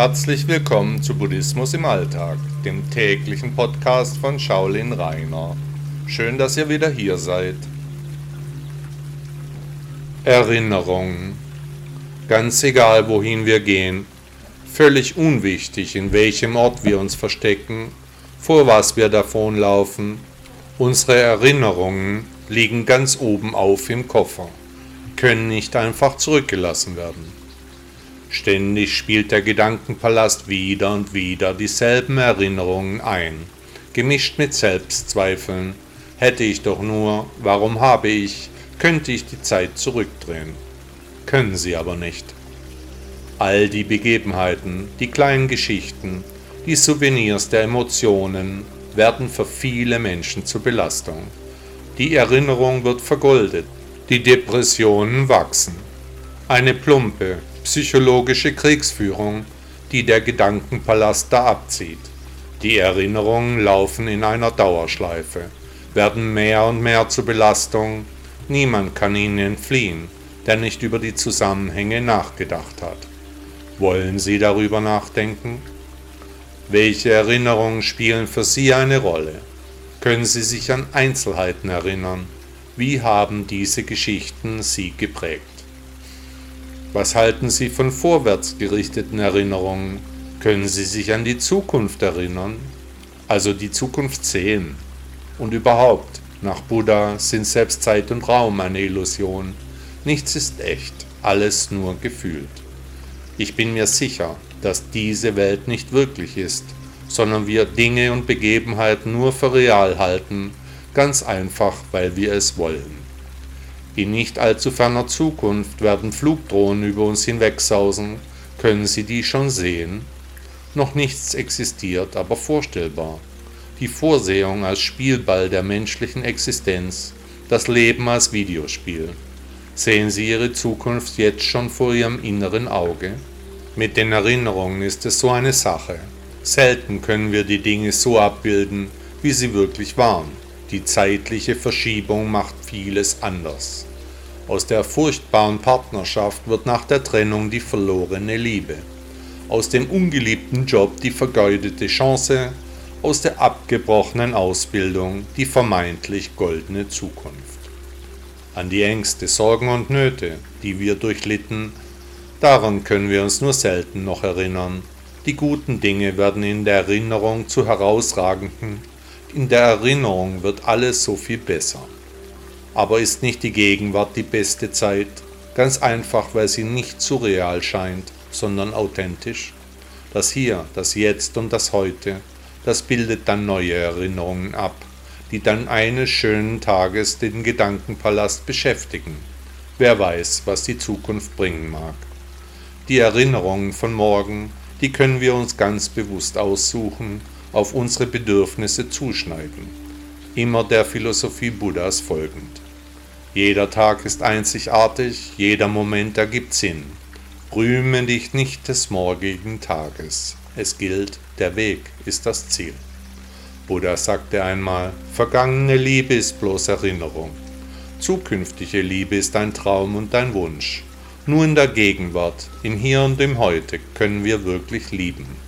Herzlich willkommen zu Buddhismus im Alltag, dem täglichen Podcast von Shaolin Rainer. Schön, dass ihr wieder hier seid. Erinnerung. Ganz egal, wohin wir gehen, völlig unwichtig, in welchem Ort wir uns verstecken, vor was wir davonlaufen, unsere Erinnerungen liegen ganz oben auf im Koffer, können nicht einfach zurückgelassen werden. Ständig spielt der Gedankenpalast wieder und wieder dieselben Erinnerungen ein, gemischt mit Selbstzweifeln. Hätte ich doch nur, warum habe ich, könnte ich die Zeit zurückdrehen. Können sie aber nicht. All die Begebenheiten, die kleinen Geschichten, die Souvenirs der Emotionen werden für viele Menschen zur Belastung. Die Erinnerung wird vergoldet, die Depressionen wachsen. Eine plumpe, psychologische Kriegsführung, die der Gedankenpalast da abzieht. Die Erinnerungen laufen in einer Dauerschleife, werden mehr und mehr zur Belastung, niemand kann ihnen entfliehen, der nicht über die Zusammenhänge nachgedacht hat. Wollen Sie darüber nachdenken? Welche Erinnerungen spielen für Sie eine Rolle? Können Sie sich an Einzelheiten erinnern? Wie haben diese Geschichten Sie geprägt? Was halten Sie von vorwärts gerichteten Erinnerungen? Können Sie sich an die Zukunft erinnern? Also die Zukunft sehen. Und überhaupt, nach Buddha sind selbst Zeit und Raum eine Illusion. Nichts ist echt, alles nur gefühlt. Ich bin mir sicher, dass diese Welt nicht wirklich ist, sondern wir Dinge und Begebenheiten nur für real halten, ganz einfach, weil wir es wollen. In nicht allzu ferner Zukunft werden Flugdrohnen über uns hinwegsausen. Können Sie die schon sehen? Noch nichts existiert, aber vorstellbar. Die Vorsehung als Spielball der menschlichen Existenz, das Leben als Videospiel. Sehen Sie Ihre Zukunft jetzt schon vor Ihrem inneren Auge? Mit den Erinnerungen ist es so eine Sache. Selten können wir die Dinge so abbilden, wie sie wirklich waren. Die zeitliche Verschiebung macht vieles anders. Aus der furchtbaren Partnerschaft wird nach der Trennung die verlorene Liebe. Aus dem ungeliebten Job die vergeudete Chance. Aus der abgebrochenen Ausbildung die vermeintlich goldene Zukunft. An die Ängste, Sorgen und Nöte, die wir durchlitten, daran können wir uns nur selten noch erinnern. Die guten Dinge werden in der Erinnerung zu herausragenden. In der Erinnerung wird alles so viel besser. Aber ist nicht die Gegenwart die beste Zeit? Ganz einfach, weil sie nicht surreal scheint, sondern authentisch. Das Hier, das Jetzt und das Heute, das bildet dann neue Erinnerungen ab, die dann eines schönen Tages den Gedankenpalast beschäftigen. Wer weiß, was die Zukunft bringen mag. Die Erinnerungen von morgen, die können wir uns ganz bewusst aussuchen, auf unsere Bedürfnisse zuschneiden, immer der Philosophie Buddhas folgend. Jeder Tag ist einzigartig, jeder Moment ergibt Sinn. Rühme dich nicht des morgigen Tages. Es gilt, der Weg ist das Ziel. Buddha sagte einmal, vergangene Liebe ist bloß Erinnerung. Zukünftige Liebe ist ein Traum und ein Wunsch. Nur in der Gegenwart, im Hier und im Heute können wir wirklich lieben.